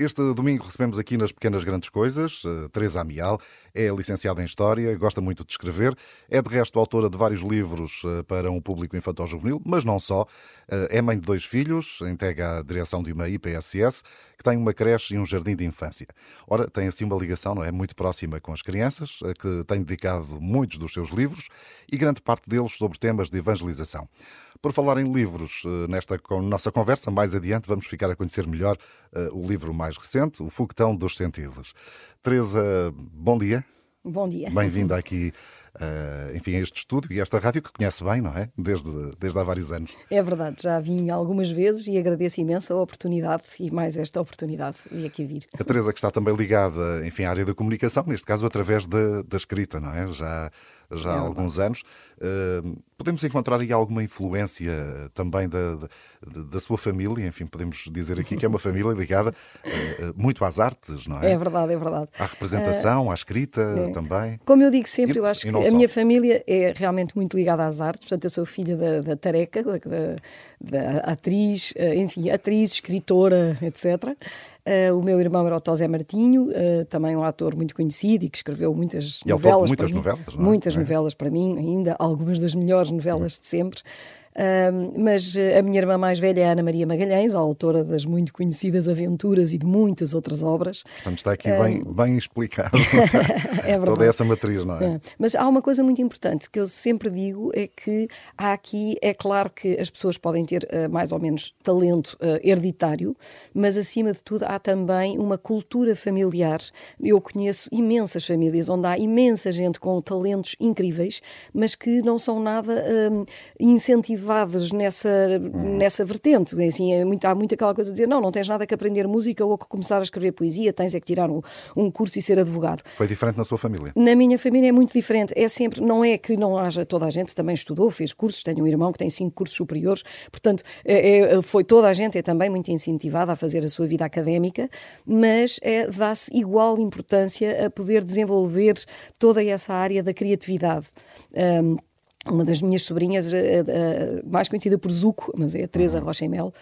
Este domingo recebemos aqui nas Pequenas Grandes Coisas uh, Teresa Amial, é licenciada em História, gosta muito de escrever, é de resto autora de vários livros uh, para um público infantil-juvenil, mas não só. Uh, é mãe de dois filhos, integra a direção de uma IPSS, que tem uma creche e um jardim de infância. Ora, tem assim uma ligação, não é? Muito próxima com as crianças, a que tem dedicado muitos dos seus livros e grande parte deles sobre temas de evangelização. Por falar em livros, nesta nossa conversa, mais adiante, vamos ficar a conhecer melhor o livro mais mais recente, O Foguetão dos Sentidos. Teresa, bom dia. Bom dia. Bem-vinda aqui, uh, enfim, a este estúdio e a esta rádio que conhece bem, não é? Desde, desde há vários anos. É verdade, já vim algumas vezes e agradeço imenso a oportunidade e mais esta oportunidade de aqui vir. A Teresa que está também ligada, enfim, à área da comunicação, neste caso através da, da escrita, não é? Já já há alguns anos. Uh, podemos encontrar aí alguma influência também da, da, da, sua família? Enfim, podemos dizer aqui que é uma família ligada uh, muito às artes, não é? É verdade, é verdade. À representação, uh, à escrita é. também. Como eu digo sempre, e, eu acho que a só. minha família é realmente muito ligada às artes. Portanto, eu sou filha da, da Tareca, da, da atriz, enfim, atriz, escritora, etc. Uh, o meu irmão era o Tosé Martinho, uh, também um ator muito conhecido e que escreveu muitas e novelas. Muitas novelas, não é? Muitas é? novelas para mim, ainda algumas das melhores novelas de sempre. Uh, mas a minha irmã mais velha é Ana Maria Magalhães, a autora das muito conhecidas Aventuras e de muitas outras obras. Portanto, está aqui uh, bem, bem explicado é toda essa matriz, não é? é? Mas há uma coisa muito importante que eu sempre digo: é que há aqui, é claro que as pessoas podem ter uh, mais ou menos talento hereditário, mas acima de tudo há também uma cultura familiar. Eu conheço imensas famílias onde há imensa gente com talentos incríveis, mas que não são nada incentivados nessa, nessa vertente. Assim, é muito, há muito aquela coisa de dizer: não, não tens nada que aprender música ou que começar a escrever poesia, tens é que tirar um, um curso e ser advogado. Foi diferente na sua família? Na minha família é muito diferente. É sempre, não é que não haja, toda a gente também estudou, fez cursos, tenho um irmão que tem cinco cursos superiores, portanto, é, é, foi toda a gente é também muito incentivada a fazer a sua vida académica, mas é, dá-se igual importância a poder desenvolver toda essa área da criatividade. Um, uma das minhas sobrinhas, mais conhecida por Zuco, mas é a Teresa uhum. Rocha e Mel,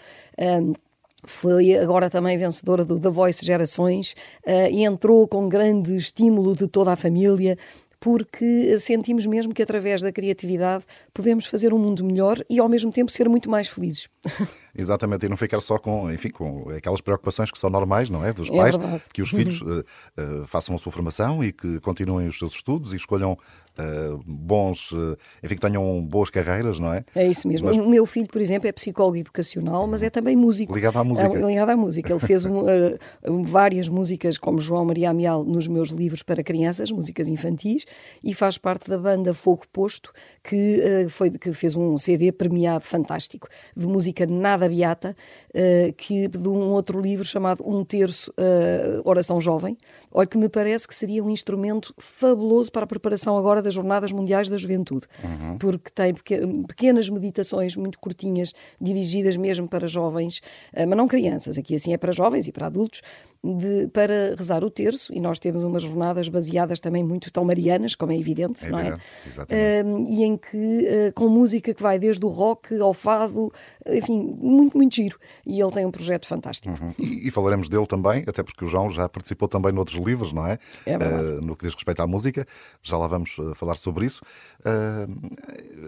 foi agora também vencedora do The Voice Gerações uh, e entrou com grande estímulo de toda a família porque sentimos mesmo que através da criatividade podemos fazer um mundo melhor e ao mesmo tempo ser muito mais felizes. Exatamente, e não ficar só com, enfim, com aquelas preocupações que são normais, não é? Dos é pais, que os filhos uh, uh, façam a sua formação e que continuem os seus estudos e escolham uh, bons, enfim, que tenham boas carreiras, não é? É isso mesmo. Mas... O meu filho, por exemplo, é psicólogo educacional, mas é também músico. Ligado à música. É, ligado à música. Ele fez um, várias músicas, como João Maria Amial, nos meus livros para crianças, músicas infantis, e faz parte da banda Fogo Posto, que, foi, que fez um CD premiado fantástico, de música nada da Beata, uh, que, de um outro livro chamado Um Terço uh, Oração Jovem. Olha, que me parece que seria um instrumento fabuloso para a preparação agora das Jornadas Mundiais da Juventude, uhum. porque tem pequenas meditações muito curtinhas, dirigidas mesmo para jovens, uh, mas não crianças, aqui assim é para jovens e para adultos, de, para rezar o terço, e nós temos umas jornadas baseadas também muito tão marianas, como é evidente, é não é? Uh, e em que, uh, com música que vai desde o rock ao fado, enfim, muito, muito giro. E ele tem um projeto fantástico. Uhum. E, e, falaremos dele também, até porque o João já participou também noutros livros, não é? É. Uh, no que diz respeito à música, já lá vamos falar sobre isso.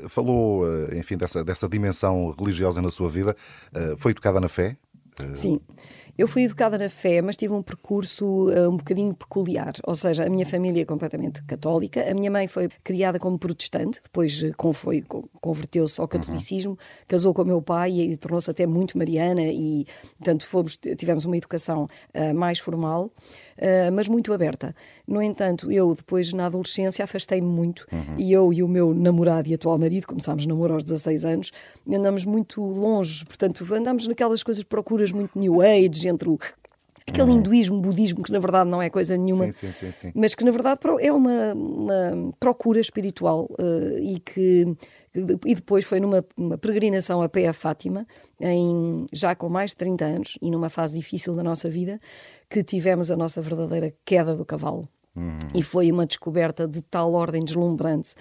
falou, enfim, dessa, dessa dimensão religiosa na sua vida. foi educada na fé? Sim. Eu fui educada na fé, mas tive um percurso uh, um bocadinho peculiar. Ou seja, a minha família é completamente católica. A minha mãe foi criada como protestante, depois uh, foi, converteu-se ao catolicismo, uhum. casou com o meu pai e tornou-se até muito mariana e, portanto, fomos, tivemos uma educação uh, mais formal. Uh, mas muito aberta. No entanto, eu depois na adolescência afastei-me muito uhum. e eu e o meu namorado e atual marido, começámos a namorar aos 16 anos, andamos muito longe, portanto, andamos naquelas coisas, procuras muito New Age, entre o aquele uhum. hinduísmo, budismo, que na verdade não é coisa nenhuma, sim, sim, sim, mas que na verdade é uma, uma procura espiritual uh, e que e depois foi numa peregrinação a pé a Fátima, em, já com mais de 30 anos e numa fase difícil da nossa vida, que tivemos a nossa verdadeira queda do cavalo. Uhum. E foi uma descoberta de tal ordem deslumbrante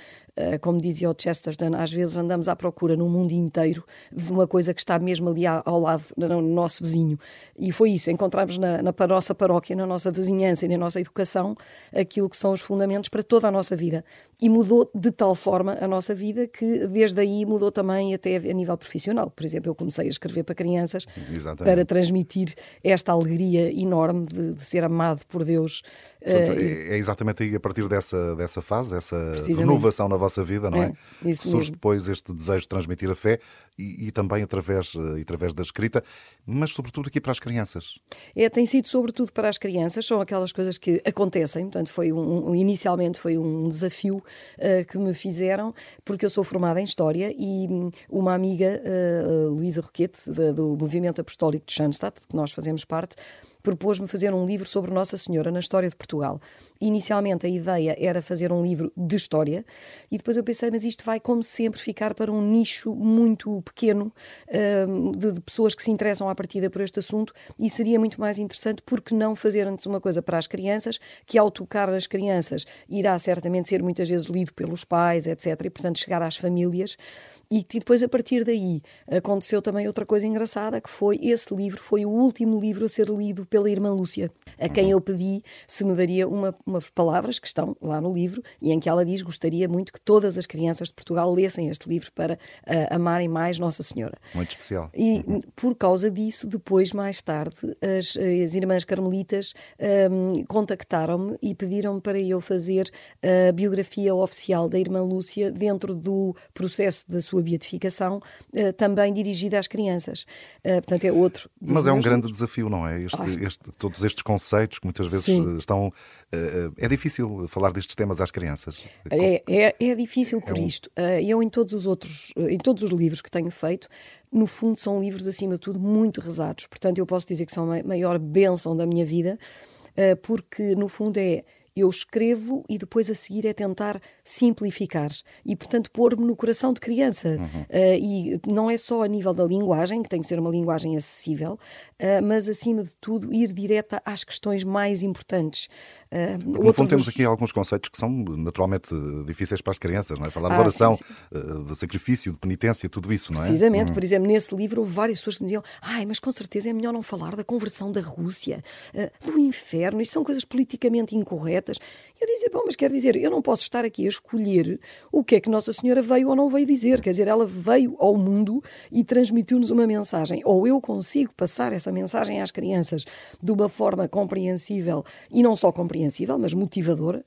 como dizia o Chesterton, às vezes andamos à procura no mundo inteiro de uma coisa que está mesmo ali ao lado, no nosso vizinho. E foi isso, encontramos na, na nossa paróquia, na nossa vizinhança e na nossa educação aquilo que são os fundamentos para toda a nossa vida. E mudou de tal forma a nossa vida que desde aí mudou também até a nível profissional. Por exemplo, eu comecei a escrever para crianças Exatamente. para transmitir esta alegria enorme de, de ser amado por Deus Portanto, é, é exatamente aí a partir dessa, dessa fase, dessa renovação na vossa vida, não é? é Surge mesmo. depois este desejo de transmitir a fé e, e, também através, eh, através da escrita, mas sobretudo aqui para as crianças. É, tem sido sobretudo para as crianças, são aquelas coisas que acontecem, portanto, foi um, inicialmente foi um desafio uh, que me fizeram, porque eu sou formada em História e hum, uma amiga, uh, Luísa Roquete, do Movimento Apostólico de Schanstatt, que nós fazemos parte, propôs-me fazer um livro sobre Nossa Senhora na história de Portugal. Inicialmente a ideia era fazer um livro de história e depois eu pensei, mas isto vai, como sempre, ficar para um nicho muito pequeno um, de, de, pessoas que se interessam à partida por este assunto e seria muito mais interessante porque não fazer antes uma coisa para as crianças, que ao tocar as crianças irá certamente ser muitas vezes lido pelos pais, etc. E portanto chegar às famílias. E, e depois, a partir daí, aconteceu também outra coisa engraçada, que foi esse livro, foi o último livro a ser lido pela irmã Lúcia, a quem eu pedi se me daria uma, umas palavras que estão lá no livro e em que ela diz gostaria muito que todas as crianças de Portugal lessem este livro para uh, amarem mais Nossa Senhora. Muito especial. E por causa disso, depois, mais tarde, as, as irmãs carmelitas um, contactaram-me e pediram-me para eu fazer a biografia oficial da irmã Lúcia dentro do processo da sua sua beatificação, uh, também dirigida às crianças. Uh, portanto, é outro. Mas é um grande desafio, não é? Este, este, todos estes conceitos que muitas vezes Sim. estão. Uh, é difícil falar destes temas às crianças. É, é, é difícil por é um... isto. eu, em todos os outros, em todos os livros que tenho feito, no fundo, são livros, acima de tudo, muito rezados. Portanto, eu posso dizer que são a maior bênção da minha vida, porque, no fundo, é eu escrevo e depois a seguir é tentar simplificar e, portanto, pôr-me no coração de criança. Uhum. Uh, e não é só a nível da linguagem, que tem que ser uma linguagem acessível, uh, mas, acima de tudo, ir direta às questões mais importantes. Uh, no fundo, temos aqui alguns conceitos que são naturalmente difíceis para as crianças, não é? Falar de ah, oração, sim, sim. de sacrifício, de penitência, tudo isso, não é? Precisamente, uhum. por exemplo, nesse livro houve várias pessoas que diziam: ai, mas com certeza é melhor não falar da conversão da Rússia, do inferno, isso são coisas politicamente incorretas eu dizia, bom, mas quer dizer, eu não posso estar aqui a escolher o que é que Nossa Senhora veio ou não veio dizer. Quer dizer, ela veio ao mundo e transmitiu-nos uma mensagem. Ou eu consigo passar essa mensagem às crianças de uma forma compreensível, e não só compreensível, mas motivadora,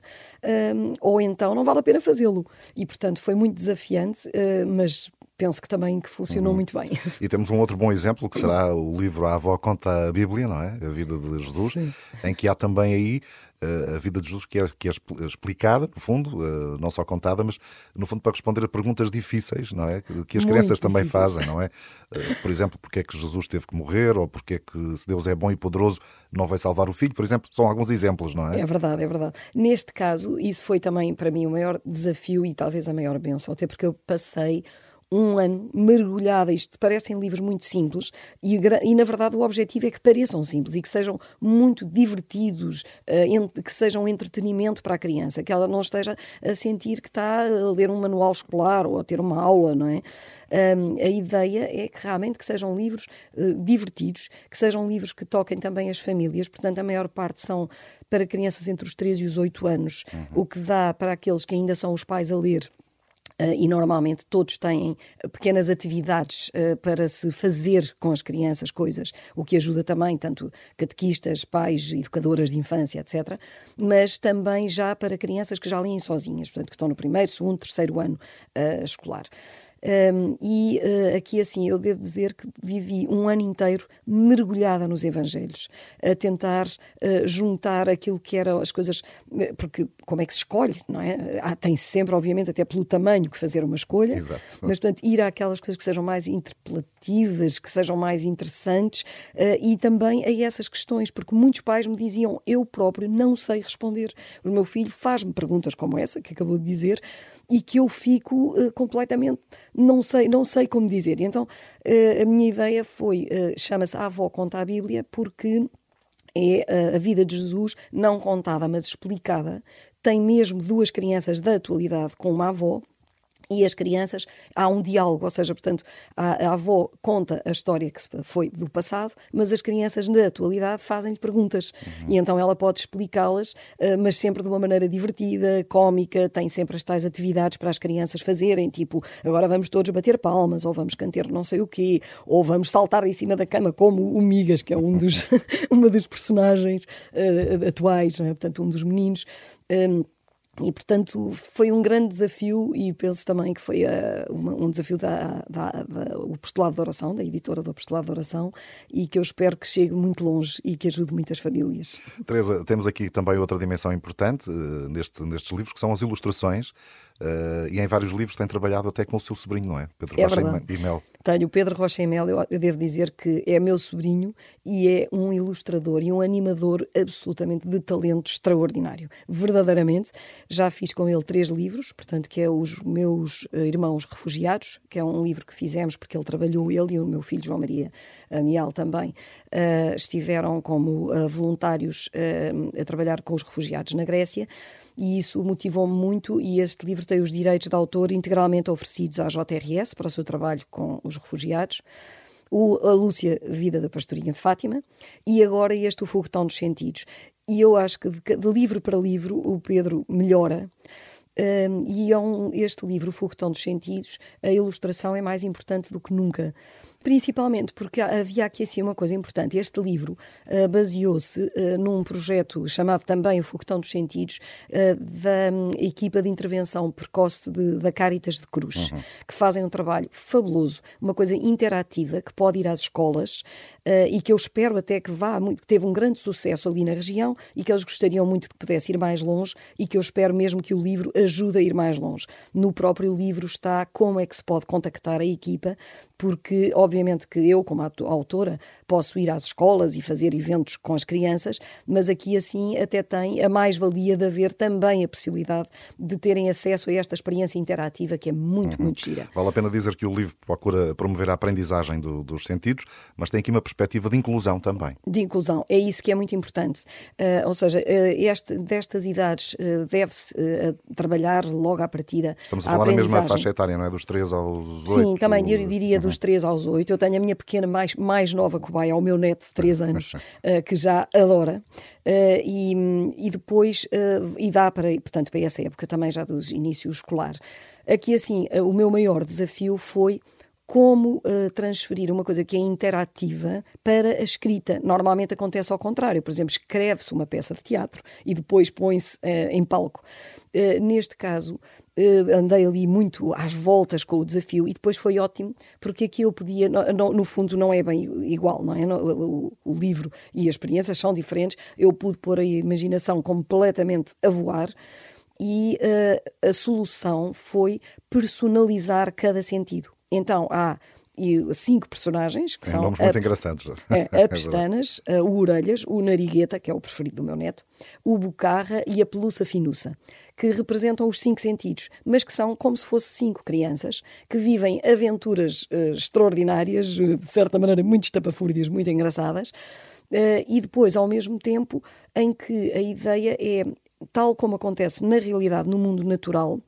um, ou então não vale a pena fazê-lo. E, portanto, foi muito desafiante, uh, mas penso que também que funcionou uhum. muito bem. E temos um outro bom exemplo que será o livro A Avó Conta a Bíblia, não é? A vida de Jesus, Sim. em que há também aí uh, a vida de Jesus que é, que é explicada, no fundo, uh, não só contada, mas no fundo para responder a perguntas difíceis, não é? Que as crianças também fazem, não é? Uh, por exemplo, porque é que Jesus teve que morrer, ou porque é que se Deus é bom e poderoso não vai salvar o filho, por exemplo, são alguns exemplos, não é? É verdade, é verdade. Neste caso, isso foi também para mim o maior desafio e talvez a maior benção, até porque eu passei um ano mergulhada. Isto parecem livros muito simples e, e, na verdade, o objetivo é que pareçam simples e que sejam muito divertidos, uh, que sejam um entretenimento para a criança, que ela não esteja a sentir que está a ler um manual escolar ou a ter uma aula, não é? Um, a ideia é que realmente que sejam livros uh, divertidos, que sejam livros que toquem também as famílias, portanto, a maior parte são para crianças entre os 3 e os 8 anos, uhum. o que dá para aqueles que ainda são os pais a ler e normalmente todos têm pequenas atividades uh, para se fazer com as crianças coisas, o que ajuda também, tanto catequistas, pais, educadoras de infância, etc., mas também já para crianças que já leem sozinhas, portanto, que estão no primeiro, segundo, terceiro ano escolar. Um, e uh, aqui, assim, eu devo dizer que vivi um ano inteiro mergulhada nos Evangelhos, a tentar uh, juntar aquilo que eram as coisas, porque como é que se escolhe, não é? Há, tem sempre, obviamente, até pelo tamanho que fazer uma escolha, Exato. mas, portanto, ir àquelas coisas que sejam mais interpelativas, que sejam mais interessantes uh, e também a essas questões, porque muitos pais me diziam, eu próprio não sei responder. O meu filho faz-me perguntas como essa, que acabou de dizer, e que eu fico completamente, não sei, não sei como dizer. Então uh, a minha ideia foi, uh, chama-se A Avó Conta a Bíblia, porque é a vida de Jesus não contada, mas explicada. Tem mesmo duas crianças da atualidade com uma avó, e as crianças, há um diálogo, ou seja, portanto, a, a, avó conta a história que foi do passado, mas as crianças na atualidade fazem-lhe perguntas uhum. e então ela pode explicá-las, uh, mas sempre de uma maneira divertida, cómica, tem sempre as tais atividades para as crianças fazerem, tipo, agora vamos todos bater palmas, ou vamos cantar não sei o quê, ou vamos saltar em cima da cama como o Migas, que é um dos, uma dos personagens uh, atuais, é? portanto, um dos meninos. Um, e, portanto, foi um grande desafio e penso também que foi uh, uma, um desafio da, da, da, o postulado de oração, da editora do postulado de oração, e que eu espero que chegue muito longe e que ajude muitas famílias. Teresa, temos aqui também outra dimensão importante uh, neste, nestes livros, que são as ilustrações. Uh, e em vários livros tem trabalhado até com o seu sobrinho, não é? Pedro é Rocha verdade. e Mel. Tenho o Pedro Rocha e Mel, eu, eu, devo dizer que é meu sobrinho e é um ilustrador e um animador absolutamente de talento extraordinário. Verdadeiramente, já fiz com ele três livros, portanto, que é Os Meus eh, Irmãos Refugiados, que é um livro que fizemos porque ele trabalhou, ele e o meu filho João Maria Mial também, uh, estiveram como uh, voluntários uh, a trabalhar com os refugiados na Grécia e isso motivou-me muito e este livro tem os direitos de autor integralmente oferecidos à JRS para o seu trabalho com os refugiados. O, a Lúcia Vida da Pastorinha de Fátima e agora este O Foguetão dos Sentidos. E eu acho que de, de livro para livro o Pedro melhora. Um, e é um, este livro, O Foguetão dos Sentidos, a ilustração é mais importante do que nunca principalmente porque havia aqui assim uma coisa importante. Este livro uh, baseou-se uh, num projeto chamado também O Foguetão dos Sentidos, uh, da um, equipa de intervenção precoce de, da Caritas de Cruz, uhum. que fazem um trabalho fabuloso, uma coisa interativa que pode ir às escolas e que eu espero até que vá, muito, que teve um grande sucesso ali na região e que eles gostariam muito que pudesse ir mais longe e que eu espero mesmo que o livro ajude a ir mais longe. No próprio livro está como é que se pode contactar a equipa, porque, obviamente, que eu, como autora, posso ir às escolas e fazer eventos com as crianças, mas aqui, assim, até tem a mais-valia de haver também a possibilidade de terem acesso a esta experiência interativa que é muito, uhum. muito gira. Vale a pena dizer que o livro procura promover a aprendizagem do, dos sentidos, mas tem aqui uma perspectiva de inclusão também. De inclusão, é isso que é muito importante. Uh, ou seja, uh, este, destas idades uh, deve-se trabalhar logo à partida. Estamos a falar a mesma faixa etária, não é? Dos 3 aos 8. Sim, também eu diria dos 3 aos 8. Eu tenho a minha pequena mais, mais nova cobaia, ao meu neto de 3 anos, uh, que já adora. Uh, e, e depois, uh, e dá para, portanto, para essa época também já dos inícios escolar. Aqui, assim, o meu maior desafio foi como uh, transferir uma coisa que é interativa para a escrita. Normalmente acontece ao contrário, por exemplo, escreve-se uma peça de teatro e depois põe-se uh, em palco. Uh, neste caso, andei ali muito às voltas com o desafio e depois foi ótimo, porque aqui eu podia, no, no fundo não é bem igual, não é? O, o, livro e as experiências são diferentes, eu pude pôr a imaginação completamente a voar e a solução foi personalizar cada sentido. Então há cinco personagens que Tem são nomes muito a, engraçados. É, a Pestanas, a, o Orelhas, o Narigueta, que é o preferido do meu neto, o Bocarra e a Peluça Finuça, que representam os cinco sentidos, mas que são como se fossem cinco crianças que vivem aventuras uh, extraordinárias, uh, de certa maneira muito estapafúrdias, muito engraçadas, uh, e depois, ao mesmo tempo, em que a ideia é, tal como acontece na realidade no mundo natural,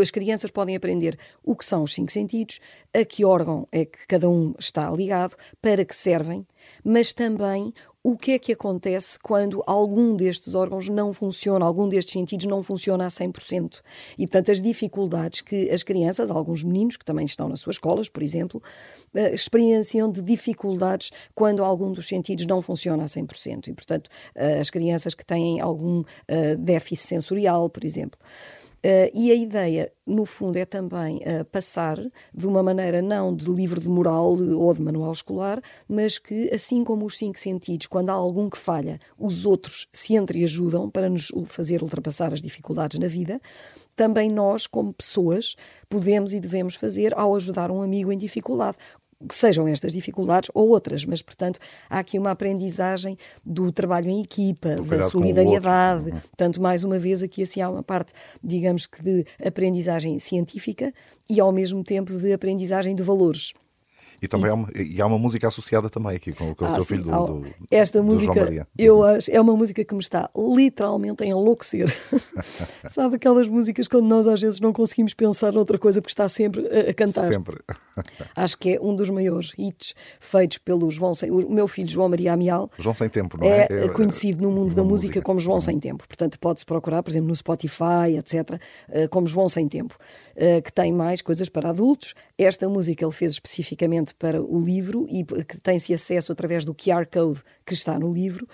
as crianças podem aprender o que são os cinco sentidos, a que órgão é que cada um está ligado, para que servem, mas também o que é que acontece quando algum destes órgãos não funciona, algum destes sentidos não funciona a 100%. E, portanto, as dificuldades que as crianças, alguns meninos que também estão nas suas escolas, por exemplo, uh, experienciam de dificuldades quando algum dos sentidos não funciona a 100%. E, portanto, uh, as crianças que têm algum uh, déficit sensorial, por exemplo. Uh, e a ideia, no fundo, é também uh, passar de uma maneira não de livro de moral ou de manual escolar, mas que, assim como os cinco sentidos, quando há algum que falha, os outros se entreajudam para nos fazer ultrapassar as dificuldades na vida, também nós, como pessoas, podemos e devemos fazer ao ajudar um amigo em dificuldade que sejam estas dificuldades ou outras, mas, portanto, há aqui uma aprendizagem do trabalho em equipa, da solidariedade. Uhum. Portanto, mais uma vez, aqui assim há uma parte, digamos que, de aprendizagem científica e, ao mesmo tempo, de aprendizagem de valores. E também e, há, uma, e há uma música associada também aqui com, com ah, o seu sim, filho do, do, Esta do música, eu acho, é uma música que me está literalmente a enlouquecer. Sabe aquelas músicas quando nós às vezes não conseguimos pensar noutra coisa porque está sempre a, a cantar. Sempre. acho que é um dos maiores hits feitos pelo João Sem, o meu filho João Maria Amial. João Sem Tempo, não é? É, é conhecido no mundo da música, música como João Sem Tempo. Portanto, pode-se procurar, por exemplo, no Spotify, etc., eh, como João Sem Tempo, eh, que tem mais coisas para adultos. Esta música ele fez especificamente para o livro e que tem-se acesso através do QR Code que está no livro.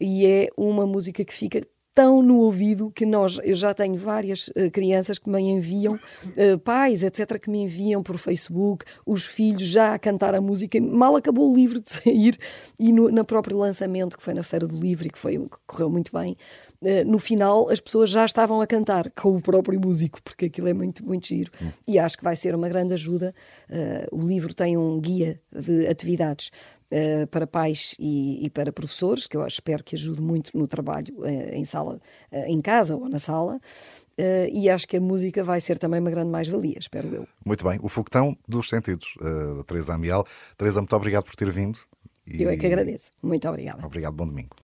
E é uma música que fica tão no ouvido que nós, eu já tenho várias uh, crianças que me enviam, uh, pais, etc., que me enviam por Facebook, os filhos já a cantar a música, mal acabou o livro de sair e no, no próprio lançamento, que foi na Feira do Livro e que, foi, que correu muito bem, uh, no final as pessoas já estavam a cantar com o próprio músico, porque aquilo é muito, muito giro. E acho que vai ser uma grande ajuda. o livro tem um guia de atividades Uh, para pais e, e, para professores, que eu espero que ajude muito no trabalho uh, em sala, uh, em casa ou na sala. e acho que a música vai ser também uma grande mais-valia, espero eu. Muito bem, o foguetão dos sentidos, uh, Teresa Amial. Teresa, muito obrigado por ter vindo. E... Eu é que agradeço. Muito obrigada. Obrigado, bom domingo.